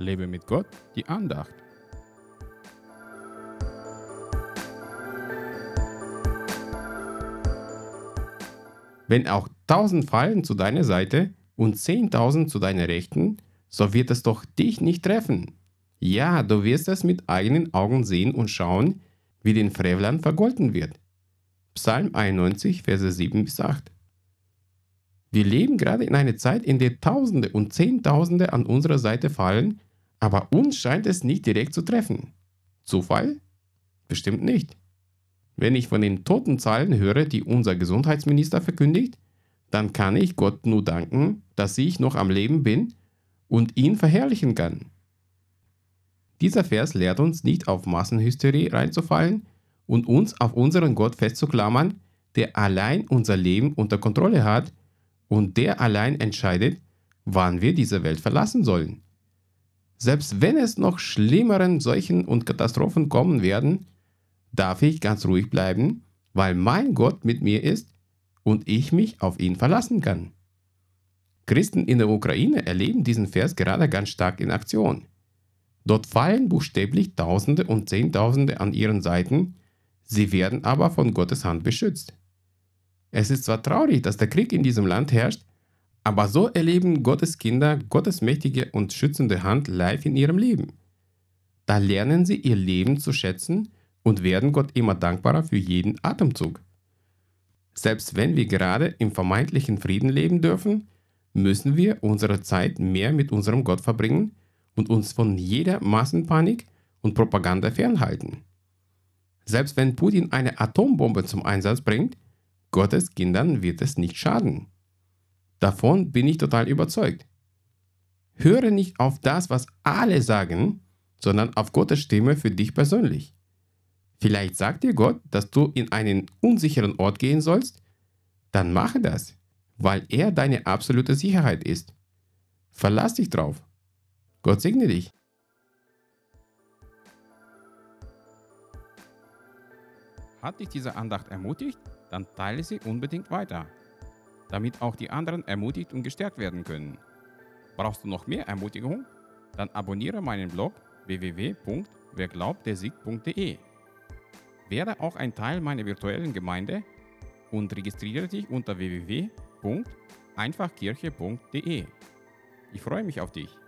Lebe mit Gott, die Andacht. Wenn auch tausend fallen zu deiner Seite und zehntausend zu deiner Rechten, so wird es doch dich nicht treffen. Ja, du wirst es mit eigenen Augen sehen und schauen, wie den Frevlern vergolten wird. Psalm 91, Verse 7 bis 8. Wir leben gerade in einer Zeit, in der Tausende und Zehntausende an unserer Seite fallen, aber uns scheint es nicht direkt zu treffen. Zufall? Bestimmt nicht. Wenn ich von den Totenzahlen höre, die unser Gesundheitsminister verkündigt, dann kann ich Gott nur danken, dass ich noch am Leben bin und ihn verherrlichen kann. Dieser Vers lehrt uns nicht auf Massenhysterie reinzufallen und uns auf unseren Gott festzuklammern, der allein unser Leben unter Kontrolle hat und der allein entscheidet, wann wir diese Welt verlassen sollen. Selbst wenn es noch schlimmeren Seuchen und Katastrophen kommen werden, darf ich ganz ruhig bleiben, weil mein Gott mit mir ist und ich mich auf ihn verlassen kann. Christen in der Ukraine erleben diesen Vers gerade ganz stark in Aktion. Dort fallen buchstäblich Tausende und Zehntausende an ihren Seiten, sie werden aber von Gottes Hand beschützt. Es ist zwar traurig, dass der Krieg in diesem Land herrscht, aber so erleben Gottes Kinder Gottes mächtige und schützende Hand live in ihrem Leben. Da lernen sie ihr Leben zu schätzen und werden Gott immer dankbarer für jeden Atemzug. Selbst wenn wir gerade im vermeintlichen Frieden leben dürfen, müssen wir unsere Zeit mehr mit unserem Gott verbringen und uns von jeder Massenpanik und Propaganda fernhalten. Selbst wenn Putin eine Atombombe zum Einsatz bringt, Gottes Kindern wird es nicht schaden. Davon bin ich total überzeugt. Höre nicht auf das, was alle sagen, sondern auf Gottes Stimme für dich persönlich. Vielleicht sagt dir Gott, dass du in einen unsicheren Ort gehen sollst, dann mache das, weil er deine absolute Sicherheit ist. Verlass dich drauf. Gott segne dich. Hat dich diese Andacht ermutigt? Dann teile sie unbedingt weiter, damit auch die anderen ermutigt und gestärkt werden können. Brauchst du noch mehr Ermutigung? Dann abonniere meinen Blog www.werglaubtdersieg.de. Werde auch ein Teil meiner virtuellen Gemeinde und registriere dich unter www.einfachkirche.de. Ich freue mich auf dich.